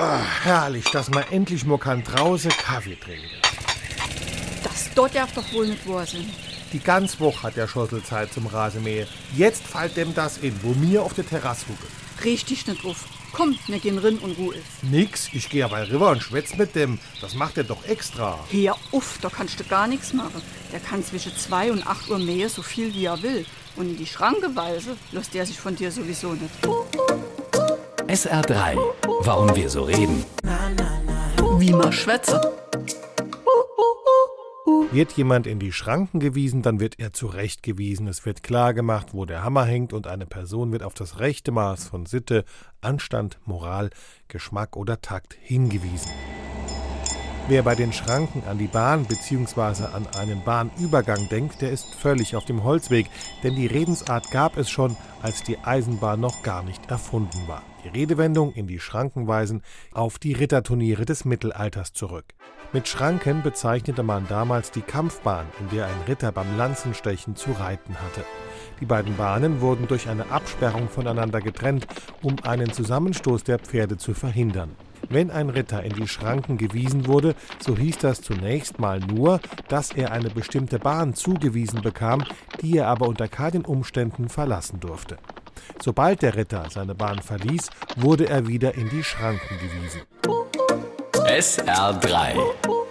Ach, herrlich, dass man endlich mal kann draußen Kaffee trinken. Das dort darf doch wohl nicht wahr sein. Die ganze Woche hat der Schossel Zeit zum Rasenmähen. Jetzt fällt dem das in, wo mir auf der Terrasse hucke. Richtig nicht drauf. Komm, wir gehen rin und Ruhe ist. Nix, ich gehe aber rüber und schwätz mit dem. Das macht er doch extra. Hör uff, da kannst du gar nichts machen. Der kann zwischen 2 und 8 Uhr mähen, so viel wie er will. Und in die Schranke weise, lässt er sich von dir sowieso nicht. SR3. Warum wir so reden. Wie man schwätze. Wird jemand in die Schranken gewiesen, dann wird er zurechtgewiesen. Es wird klar gemacht, wo der Hammer hängt und eine Person wird auf das rechte Maß von Sitte, Anstand, Moral, Geschmack oder Takt hingewiesen. Wer bei den Schranken an die Bahn bzw. an einen Bahnübergang denkt, der ist völlig auf dem Holzweg, denn die Redensart gab es schon, als die Eisenbahn noch gar nicht erfunden war. Die Redewendung in die Schranken weisen auf die Ritterturniere des Mittelalters zurück. Mit Schranken bezeichnete man damals die Kampfbahn, in der ein Ritter beim Lanzenstechen zu reiten hatte. Die beiden Bahnen wurden durch eine Absperrung voneinander getrennt, um einen Zusammenstoß der Pferde zu verhindern. Wenn ein Ritter in die Schranken gewiesen wurde, so hieß das zunächst mal nur, dass er eine bestimmte Bahn zugewiesen bekam, die er aber unter keinen Umständen verlassen durfte. Sobald der Ritter seine Bahn verließ, wurde er wieder in die Schranken gewiesen. SR3.